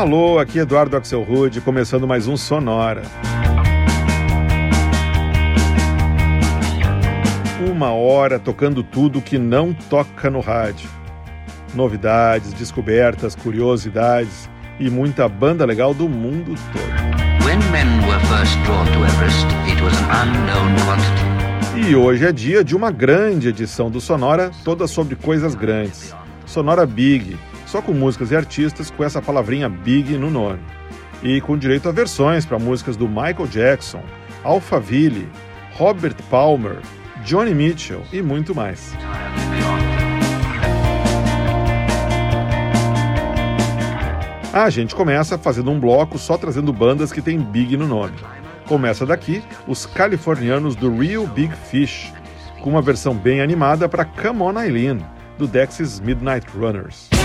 Alô, aqui é Eduardo Axel Rude, começando mais um Sonora. Uma hora tocando tudo que não toca no rádio. Novidades, descobertas, curiosidades e muita banda legal do mundo todo. E hoje é dia de uma grande edição do Sonora, toda sobre coisas grandes. Sonora Big, só com músicas e artistas com essa palavrinha Big no nome. E com direito a versões para músicas do Michael Jackson, Alphaville, Robert Palmer, Johnny Mitchell e muito mais. A gente começa fazendo um bloco só trazendo bandas que tem Big no nome. Começa daqui os californianos do Real Big Fish, com uma versão bem animada para Come On Eileen, do Dexys Midnight Runners.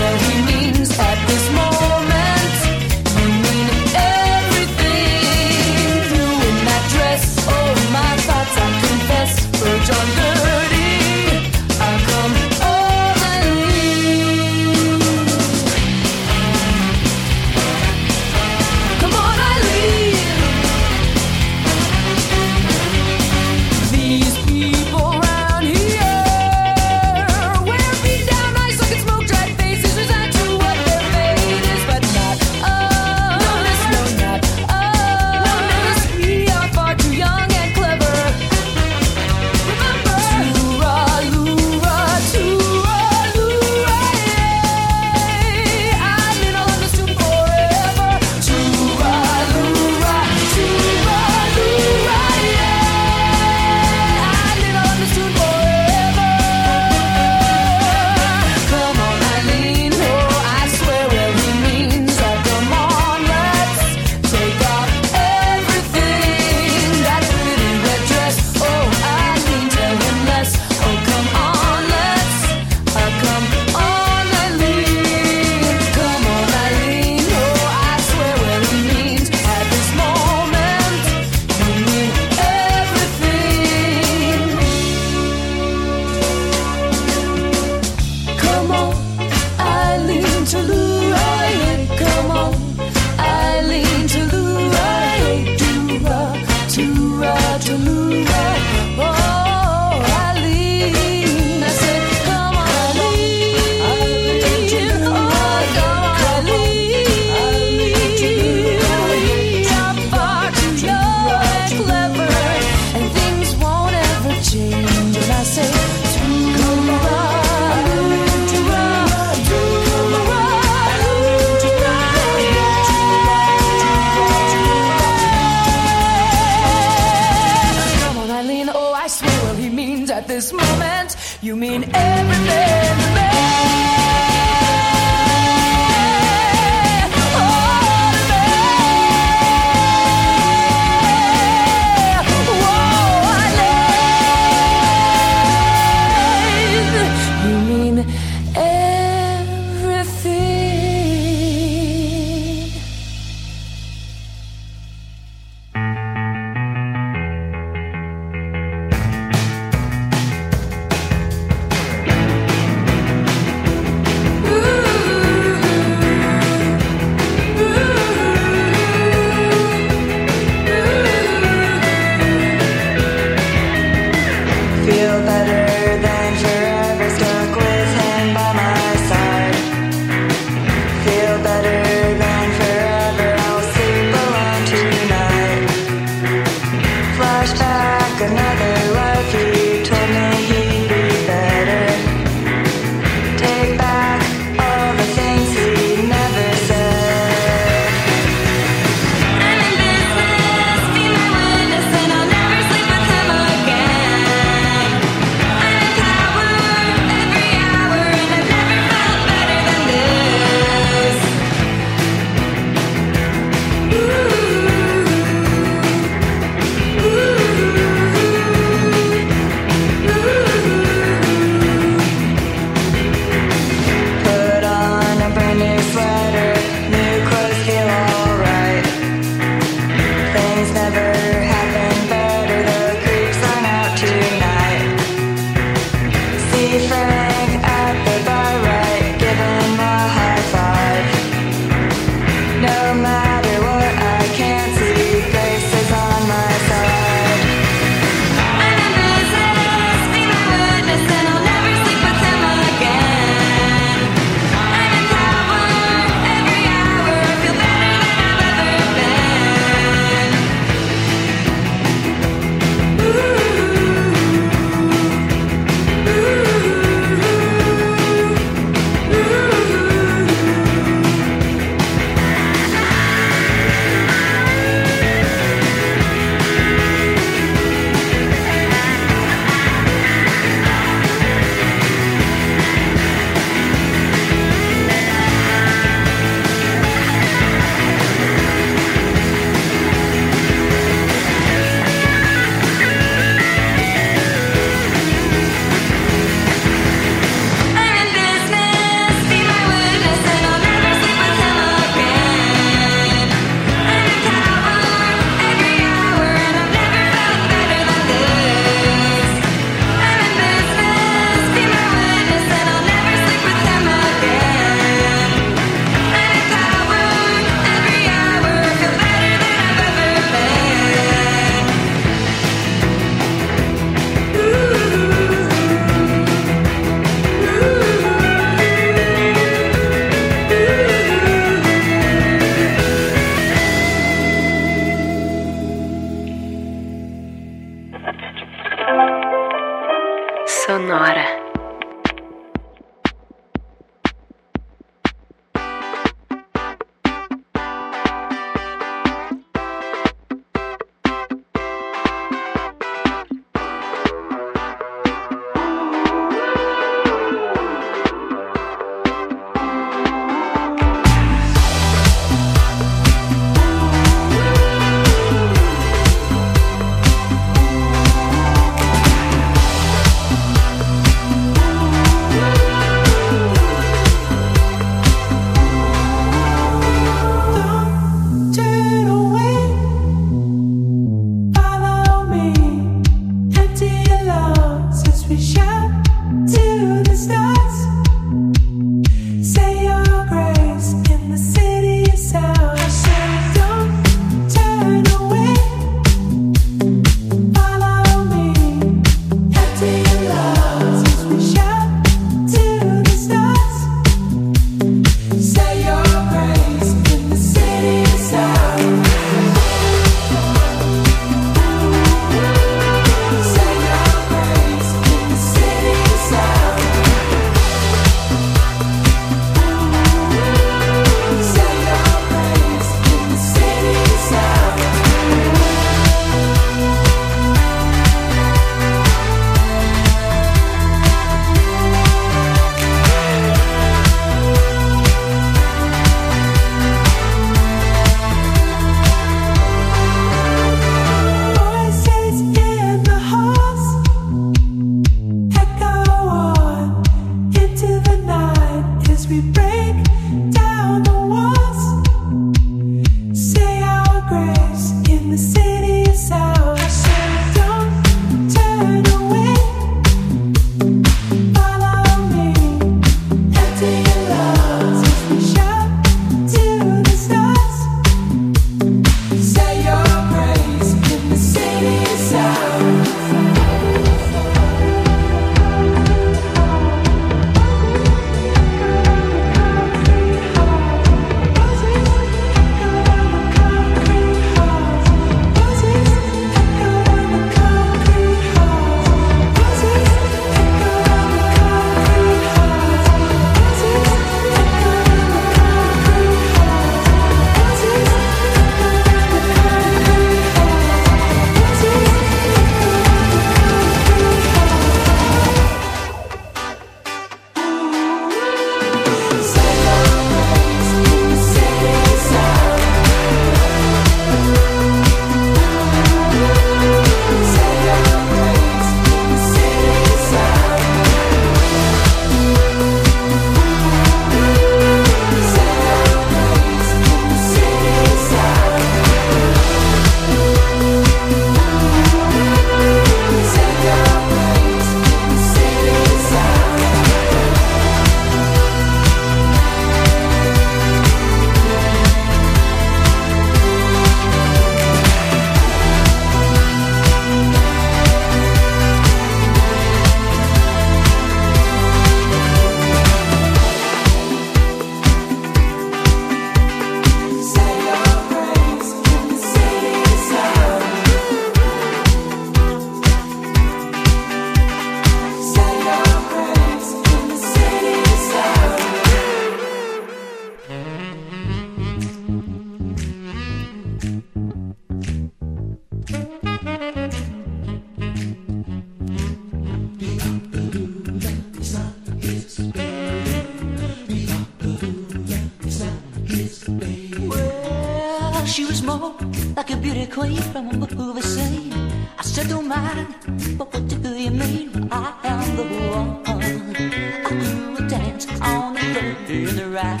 hands on the further right.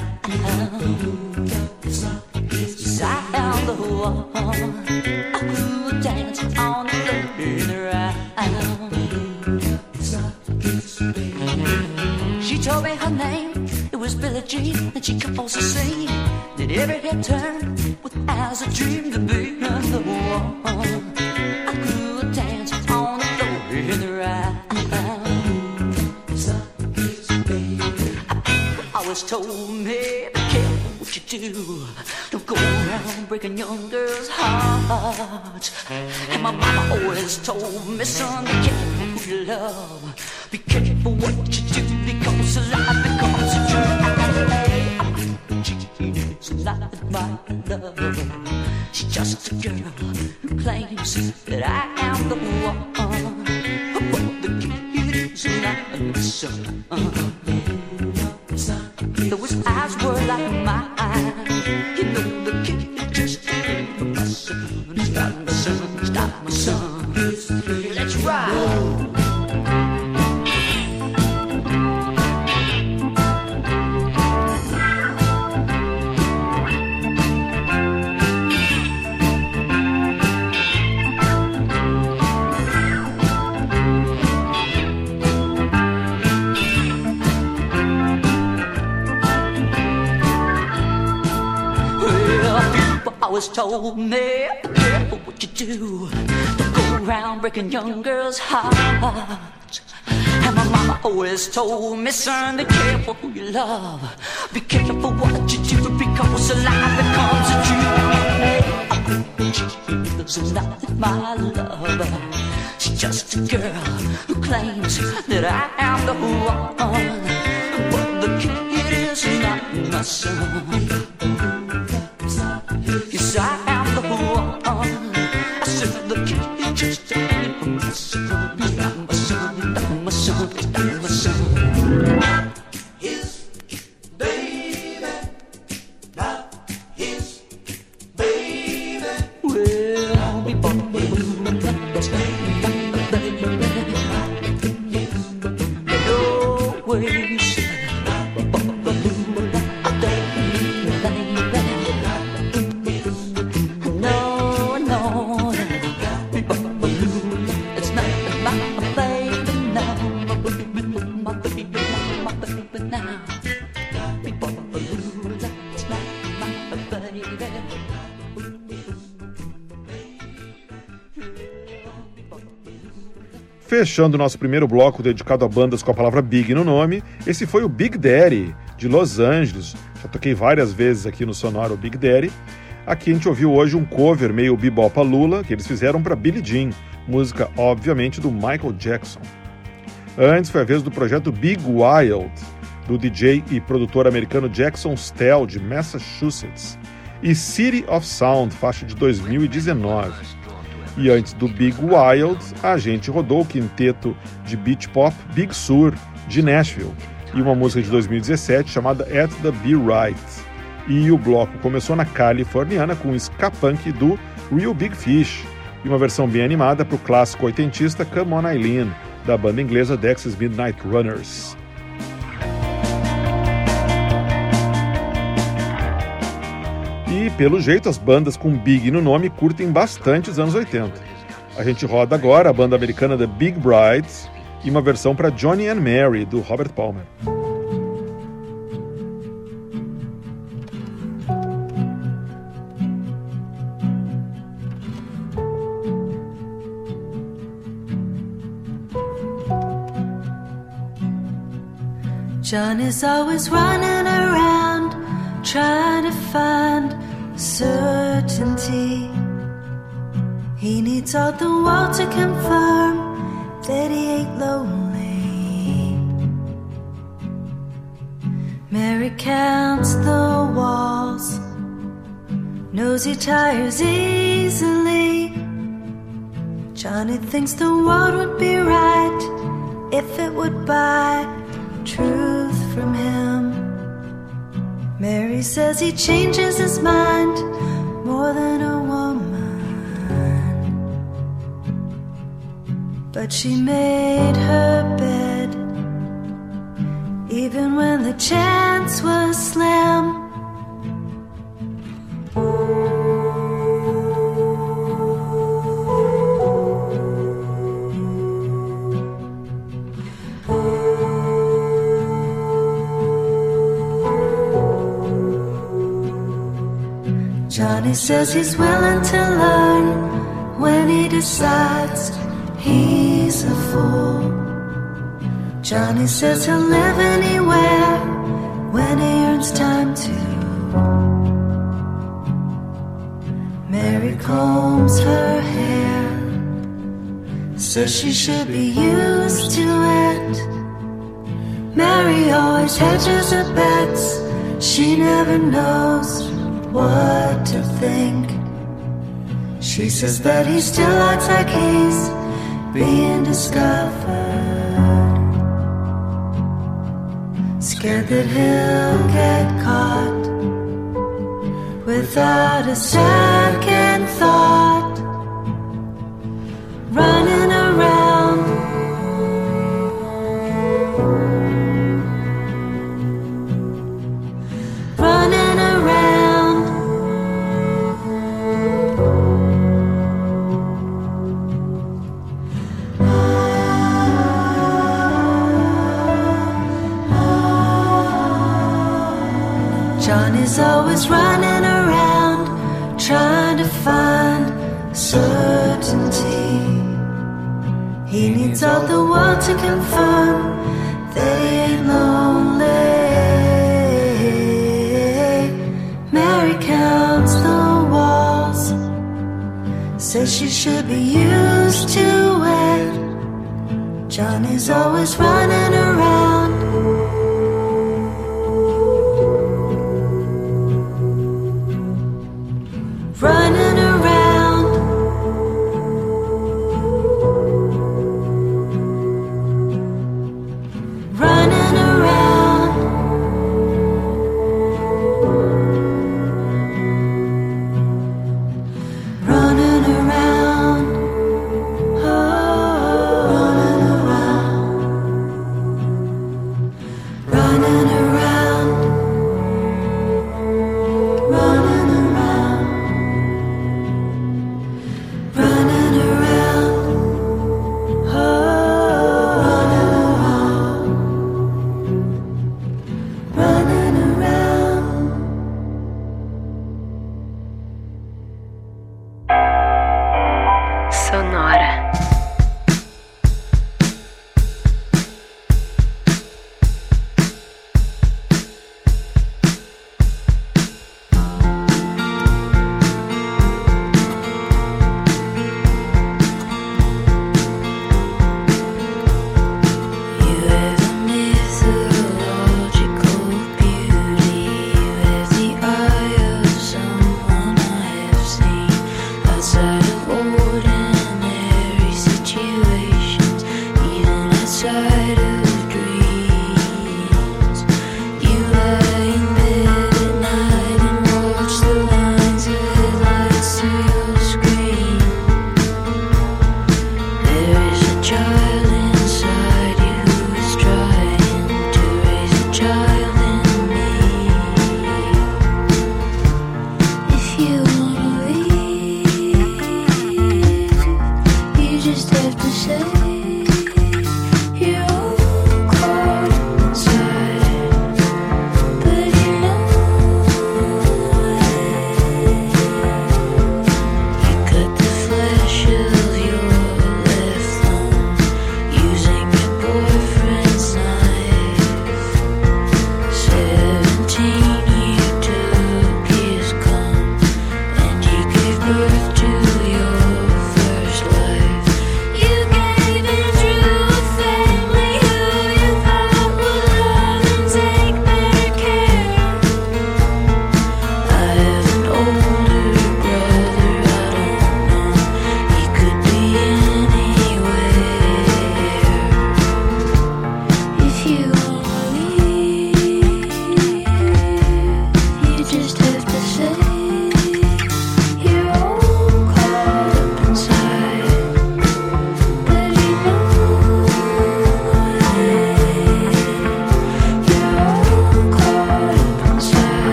Side the wall, ooh, dance on the further right. She told me her name, it was Billie Jean, and she could also sing. Did every head turn with eyes that dreamed to be? told me, be careful what you do. Don't go around breaking young girls' hearts. And my mama always told me, son, be careful who you love. Be careful what you do because a lie becomes a truth. It's not my love. She's just a girl who claims that I am the one. But the kid is not a son. His eyes were like always told me, careful what you do. Go around breaking young girls' hearts. And my mama always told me, son, be careful who you love. Be careful what you do because a lie becomes a dream. She's not my love. She's just a girl who claims that I am the one. But the kid is not my son. Fechando nosso primeiro bloco dedicado a bandas com a palavra Big no nome, esse foi o Big Daddy, de Los Angeles. Já toquei várias vezes aqui no Sonoro Big Daddy. Aqui a gente ouviu hoje um cover meio bebopa Lula que eles fizeram para Billie Jean, música obviamente do Michael Jackson. Antes foi a vez do projeto Big Wild, do DJ e produtor americano Jackson Stell, de Massachusetts, e City of Sound, faixa de 2019. E antes do Big Wild, a gente rodou o quinteto de beach pop Big Sur, de Nashville, e uma música de 2017 chamada At the Be Right. E o bloco começou na californiana com o ska punk do Real Big Fish, e uma versão bem animada para o clássico oitentista Come On Eileen, da banda inglesa Dexys Midnight Runners. E, pelo jeito, as bandas com Big no nome curtem bastante os anos 80. A gente roda agora a banda americana The Big Brides e uma versão para Johnny and Mary, do Robert Palmer. Johnny's always running around trying to find certainty. He needs all the world to confirm that he ain't lonely. Mary counts the walls, knows he tires easily. Johnny thinks the world would be right if it would buy truth from him. Mary says he changes his mind more than a woman. But she made her bed, even when the chance was slim. Johnny says he's willing to learn when he decides he's a fool. Johnny says he'll live anywhere when he earns time to. Mary combs her hair, says she should be used to it. Mary always hedges her bets, she never knows what to think. She says that he still acts like he's being discovered. Scared that he'll get caught without a second thought. to confirm that ain't lonely. Mary counts the walls, says she should be used to it. Johnny's always running around.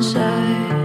inside.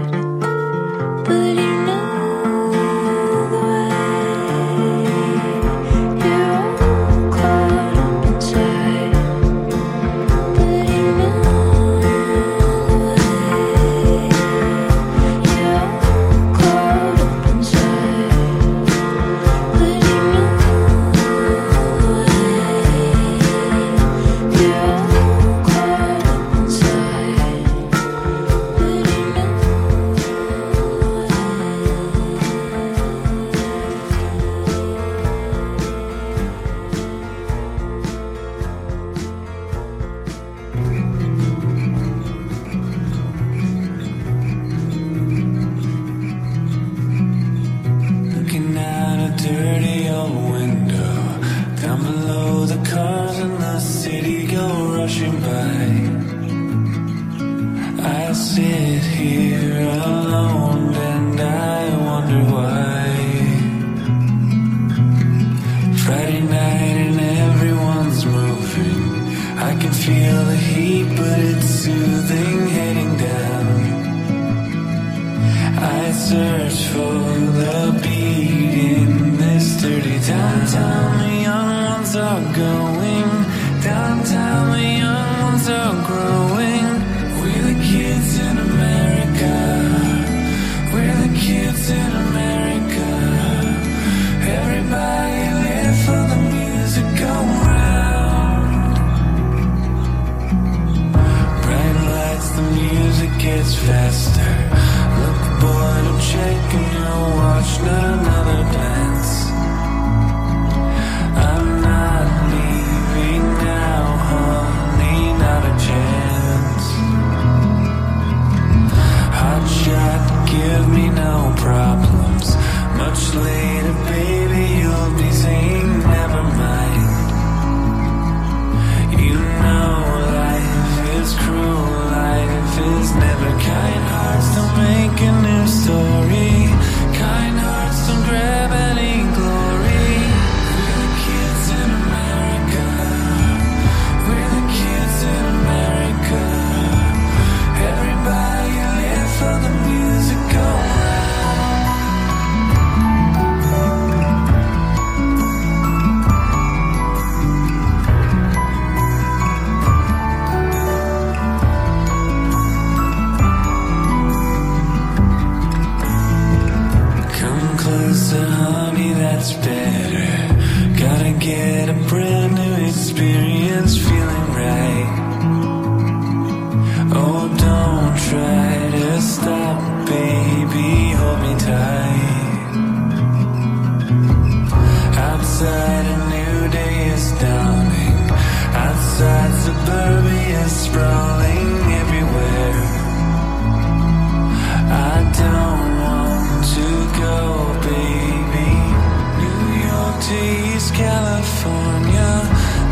California,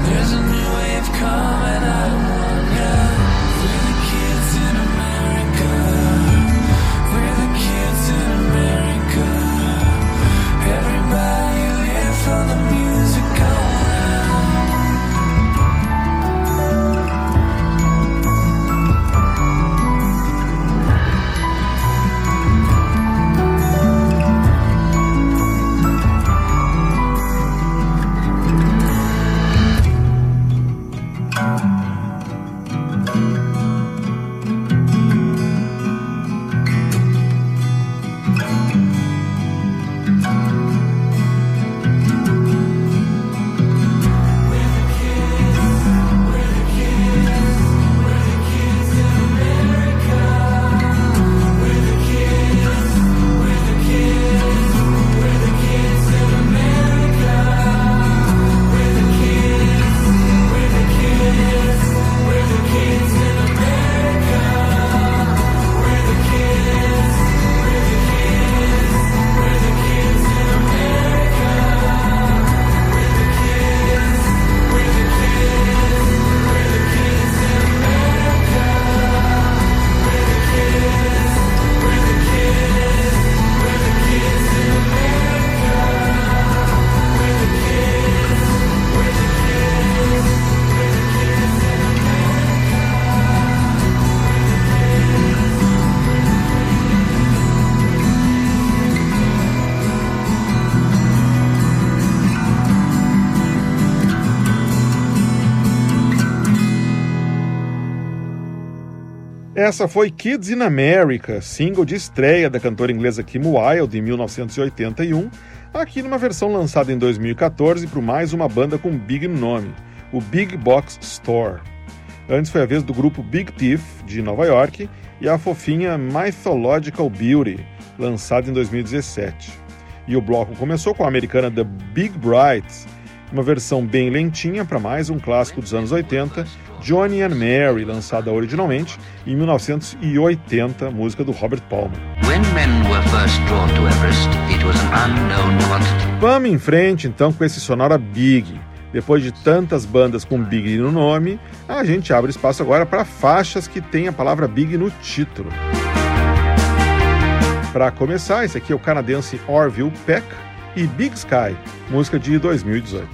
there's a new wave coming. Essa foi Kids in America, single de estreia da cantora inglesa Kim Wilde em 1981, aqui numa versão lançada em 2014 para mais uma banda com big nome, o Big Box Store. Antes foi a vez do grupo Big Thief, de Nova York, e a fofinha Mythological Beauty, lançada em 2017. E o bloco começou com a americana The Big Brights, uma versão bem lentinha para mais um clássico dos anos 80, Johnny and Mary, lançada originalmente em 1980, música do Robert Palmer. Vamos em frente então com esse sonora Big. Depois de tantas bandas com Big no nome, a gente abre espaço agora para faixas que têm a palavra Big no título. Para começar, esse aqui é o canadense Orville Peck e Big Sky, música de 2018.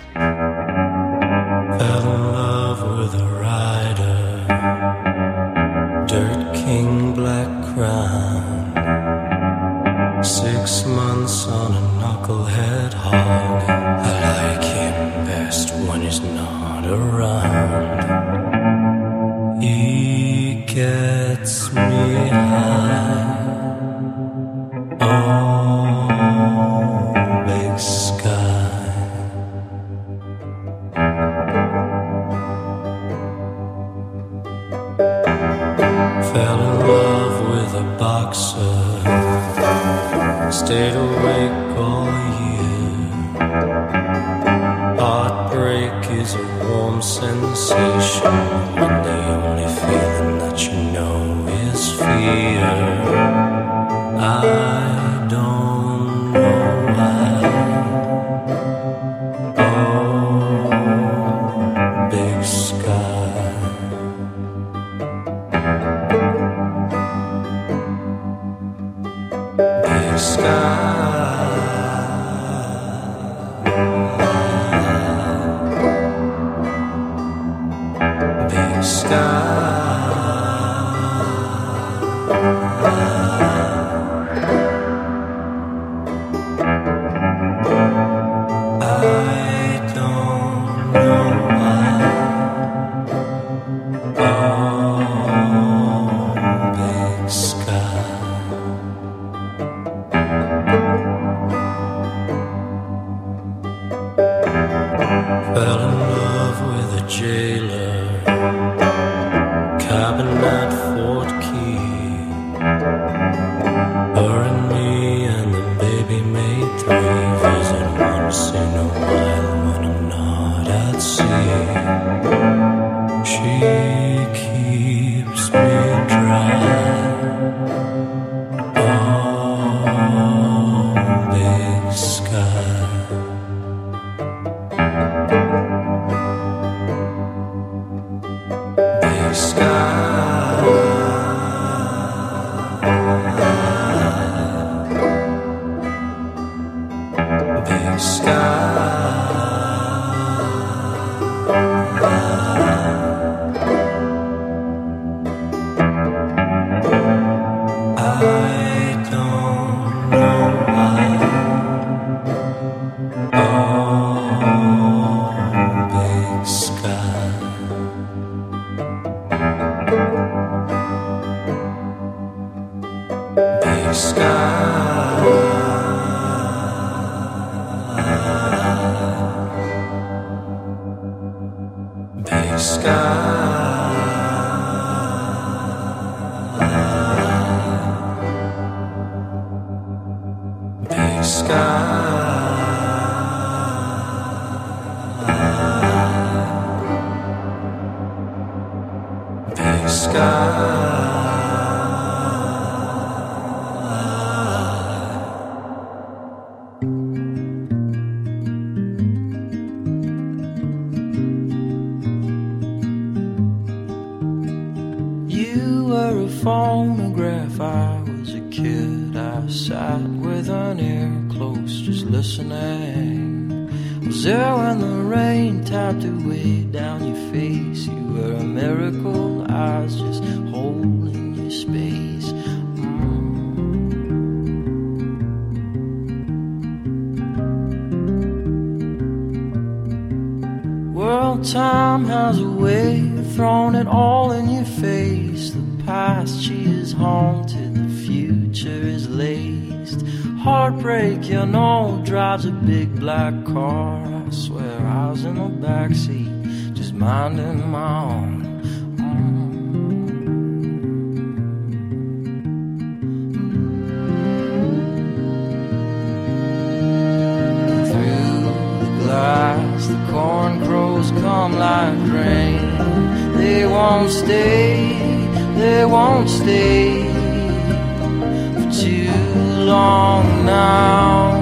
All year. Heartbreak is a warm sensation. When the only feeling that you know is fear. I Heartbreak, you know, drives a big black car. I swear I was in the backseat, just minding my own. Mm. Through the glass, the corn crows come like rain. They won't stay, they won't stay long now.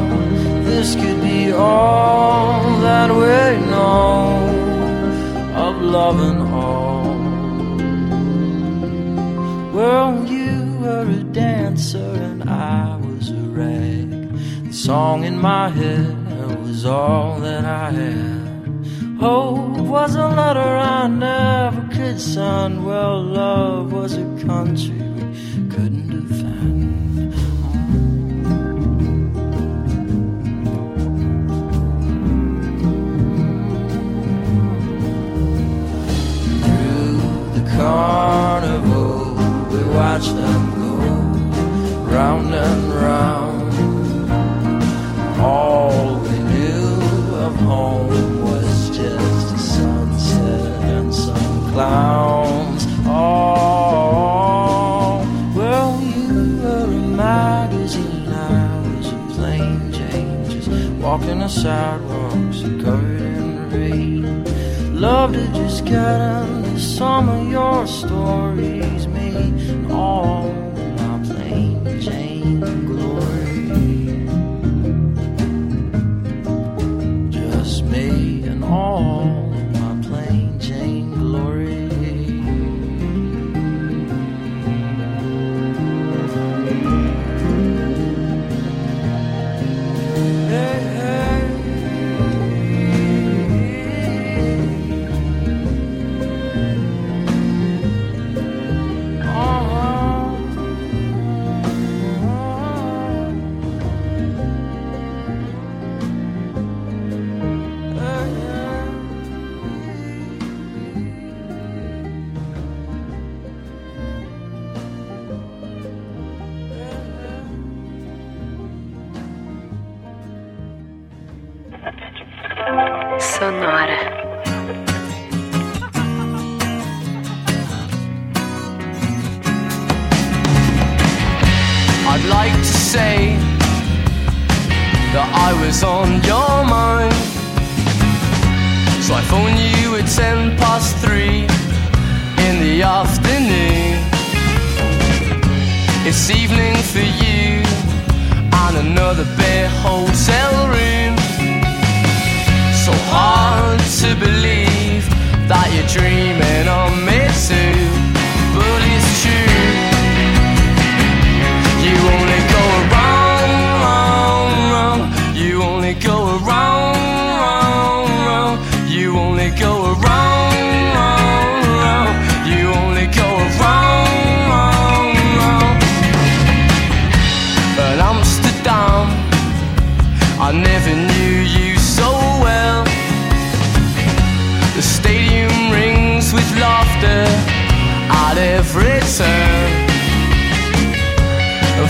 This could be all that we know. of love and all. Well, you were a dancer and I was a rag. The song in my head was all that I had. Hope was a letter I never could send. Well, love was a country the sidewalks covered in rain. Love to just get into some of your stories,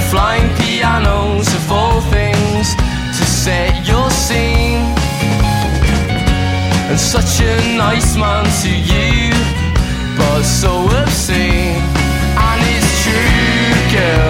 flying pianos of all things to set your scene. And such a nice man to you, but so obscene. And it's true, girl.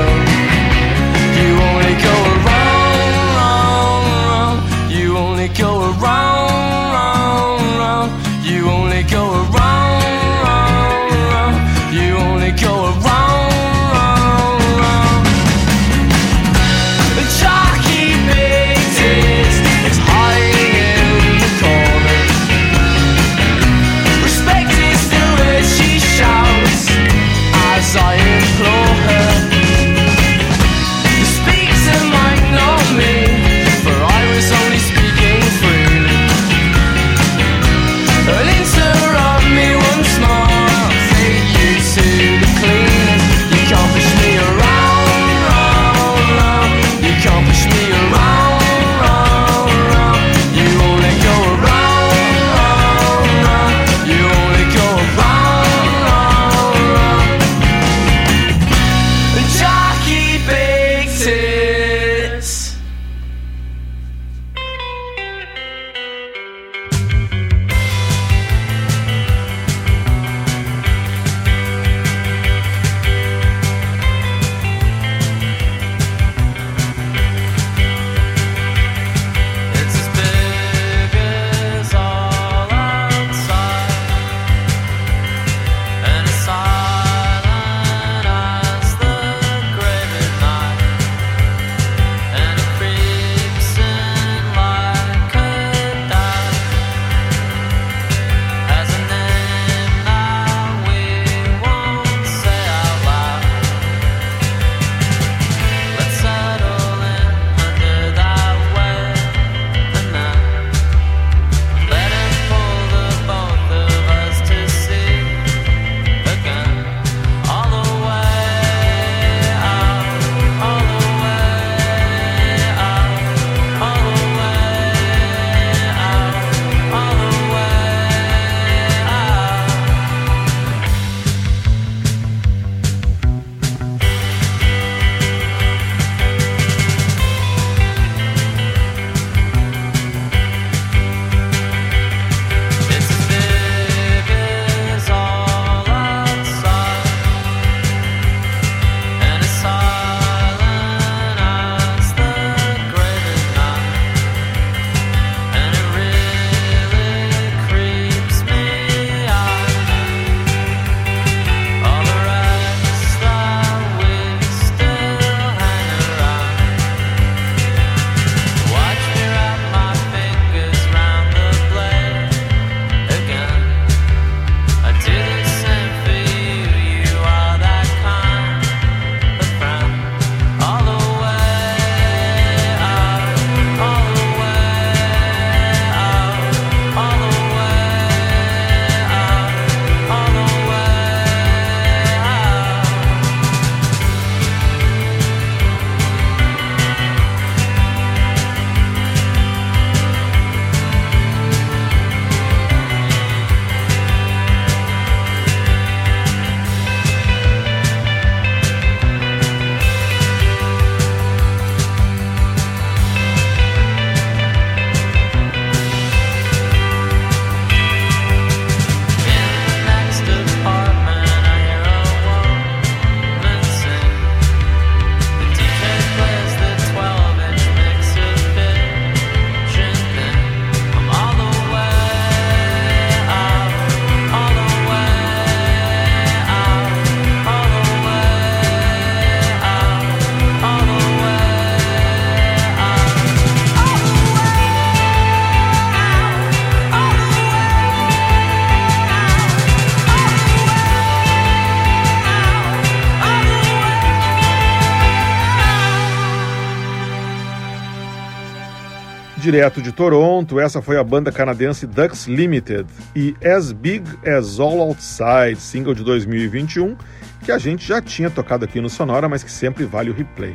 Direto de Toronto, essa foi a banda canadense Ducks Limited e As Big As All Outside, single de 2021, que a gente já tinha tocado aqui no Sonora, mas que sempre vale o replay.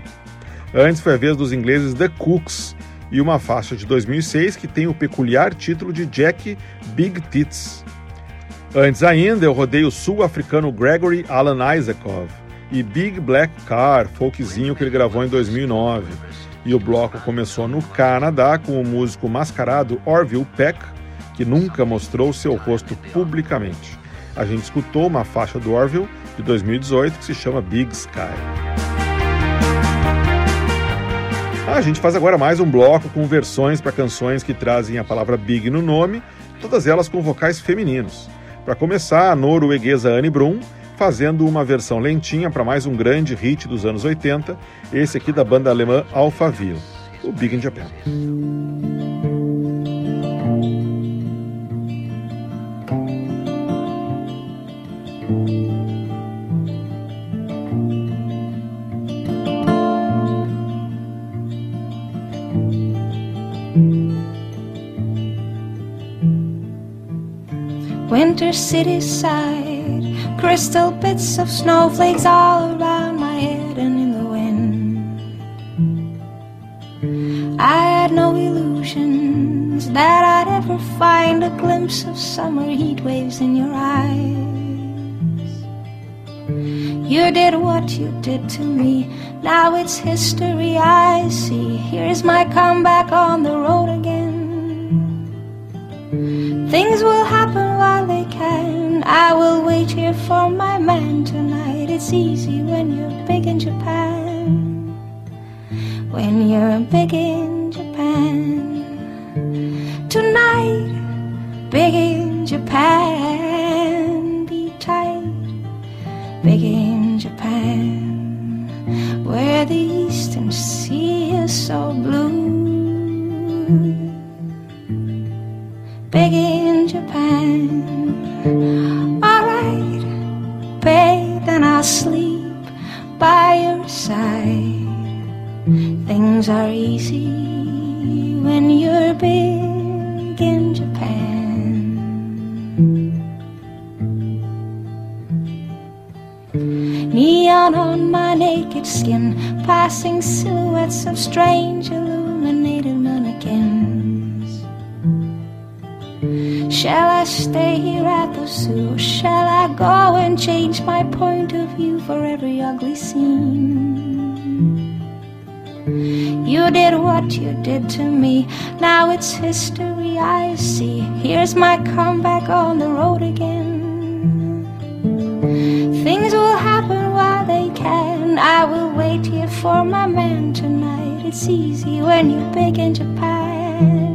Antes foi a vez dos ingleses The Cooks e uma faixa de 2006 que tem o peculiar título de Jack Big Tits. Antes ainda, eu rodei o sul-africano Gregory Alan Isakov e Big Black Car, folkzinho que ele gravou em 2009. E o bloco começou no Canadá com o músico mascarado Orville Peck, que nunca mostrou seu rosto publicamente. A gente escutou uma faixa do Orville de 2018 que se chama Big Sky. A gente faz agora mais um bloco com versões para canções que trazem a palavra Big no nome, todas elas com vocais femininos. Para começar, a norueguesa Anne Brum fazendo uma versão lentinha para mais um grande hit dos anos 80, esse aqui da banda alemã Alphaville, o Big in Japan. Winter city side, crystal bits of snowflakes all around my head and in the wind. I had no illusions that I'd ever find a glimpse of summer heat waves in your eyes. You did what you did to me, now it's history I see. Here's my comeback on the road again. Things will happen they can. I will wait here for my man tonight. It's easy when you're big in Japan. When you're big in Japan. Tonight, big in Japan. Be tight, big in Japan. Where the eastern sea is so blue. Are easy when you're big in Japan. Neon on my naked skin, passing silhouettes of strange illuminated mannequins. Shall I stay here at the zoo? Shall I go and change my point of view for every ugly scene? You did what you did to me, now it's history I see. Here's my comeback on the road again. Things will happen while they can. I will wait here for my man tonight. It's easy when you're big in Japan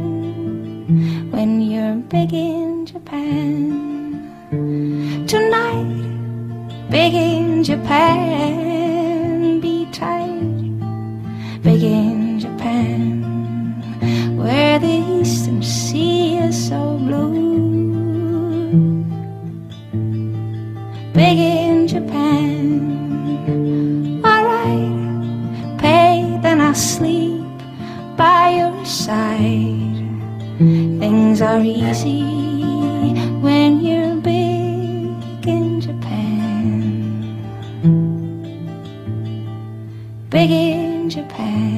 when you're big in Japan. Tonight, big in Japan, be tight, big in side. Things are easy when you're big in Japan. Big in Japan.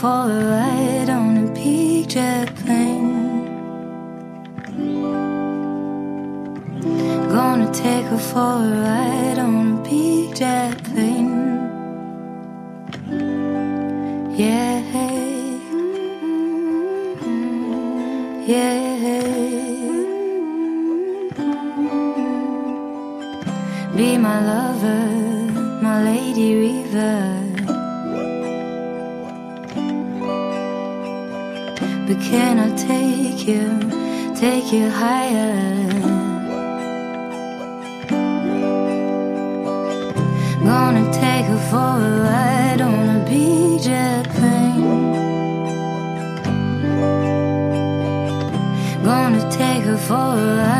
for a ride on a big jet plane. Gonna take her for a ride on a big jet plane. But can I take you, take you higher? Gonna take her for a ride on a big jet plane. Gonna take her for a ride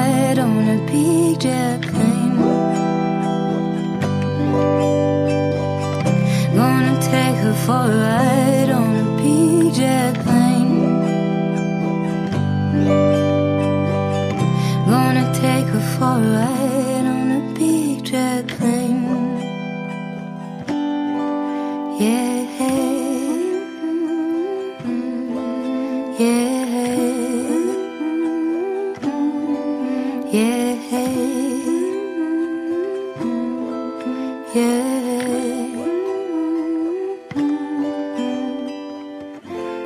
for a ride on a big jet plane. Yeah. Yeah. Yeah.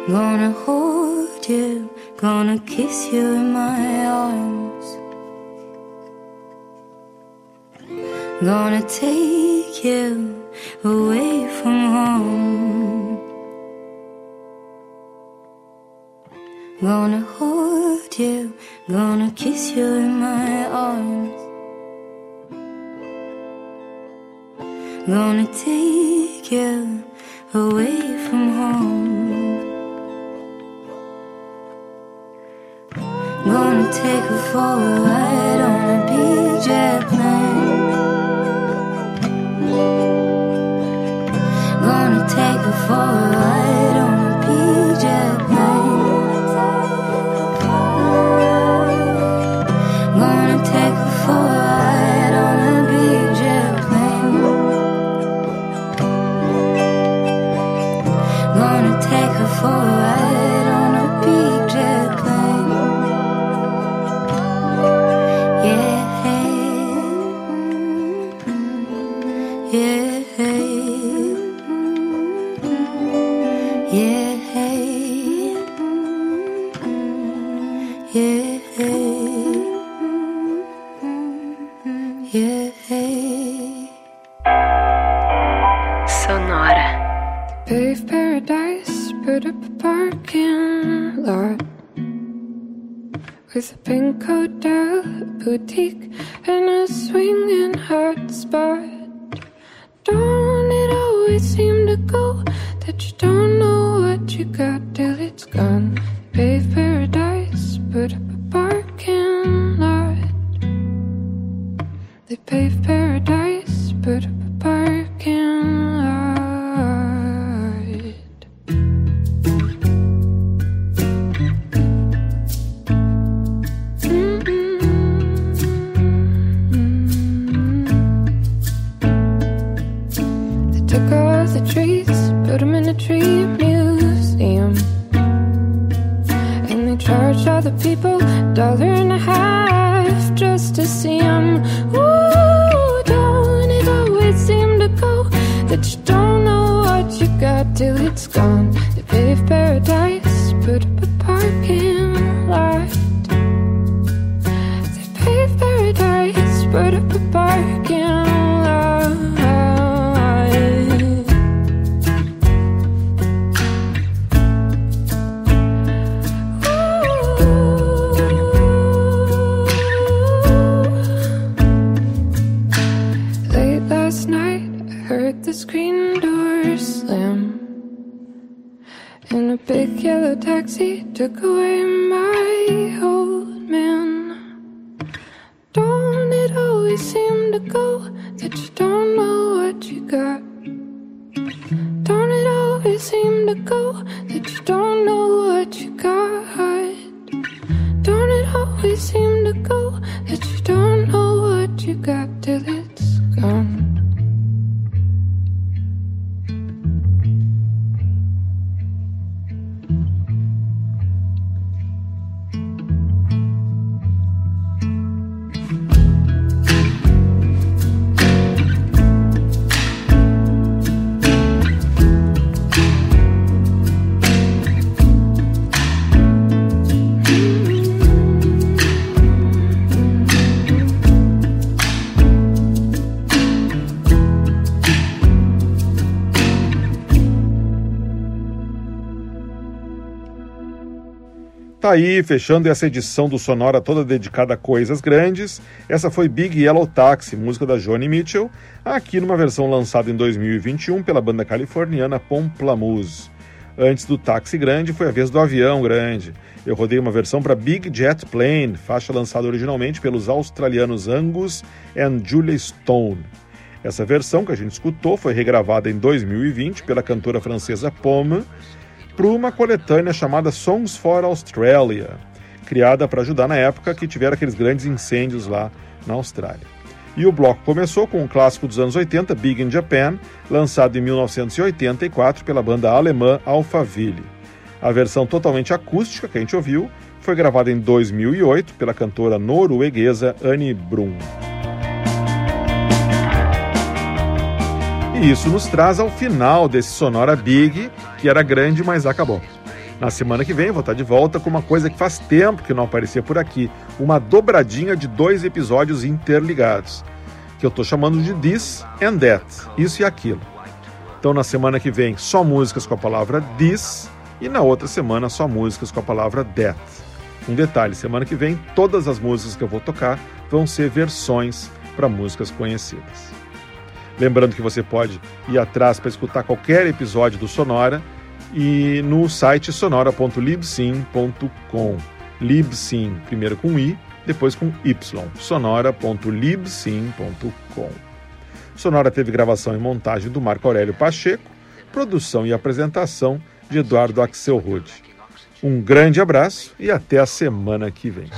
Gonna hold you, gonna kiss you in my arms. Gonna take you away from home. Gonna hold you, gonna kiss you in my arms. Gonna take you away from home. Gonna take her for a ride on a big jet plane. For till it's gone? They paved paradise, put up a parking lot. They paved paradise, put up taxi took away my old man. Don't it always seem to go that you don't know what you got? Don't it always seem to go that you don't know what you got? Don't it always seem to go that you don't know what you got Tá aí, fechando essa edição do Sonora toda dedicada a coisas grandes. Essa foi Big Yellow Taxi, música da Joni Mitchell, aqui numa versão lançada em 2021 pela banda californiana Pomplamoose. Antes do Táxi Grande foi a vez do Avião Grande. Eu rodei uma versão para Big Jet Plane, faixa lançada originalmente pelos australianos Angus and Julia Stone. Essa versão que a gente escutou foi regravada em 2020 pela cantora francesa Pomme para uma coletânea chamada Songs for Australia, criada para ajudar na época que tiveram aqueles grandes incêndios lá na Austrália. E o bloco começou com um clássico dos anos 80, Big in Japan, lançado em 1984 pela banda alemã Alphaville. A versão totalmente acústica que a gente ouviu foi gravada em 2008 pela cantora norueguesa Annie Brum. E isso nos traz ao final desse Sonora Big, que era grande, mas acabou. Na semana que vem vou estar de volta com uma coisa que faz tempo que não aparecia por aqui, uma dobradinha de dois episódios interligados, que eu estou chamando de This and That, isso e aquilo. Então na semana que vem só músicas com a palavra this e na outra semana só músicas com a palavra that. Um detalhe, semana que vem todas as músicas que eu vou tocar vão ser versões para músicas conhecidas. Lembrando que você pode ir atrás para escutar qualquer episódio do Sonora e no site sonora.libsim.com. Libsim, primeiro com i, depois com y. sonora.libsim.com. Sonora teve gravação e montagem do Marco Aurélio Pacheco, produção e apresentação de Eduardo Axelrod. Um grande abraço e até a semana que vem.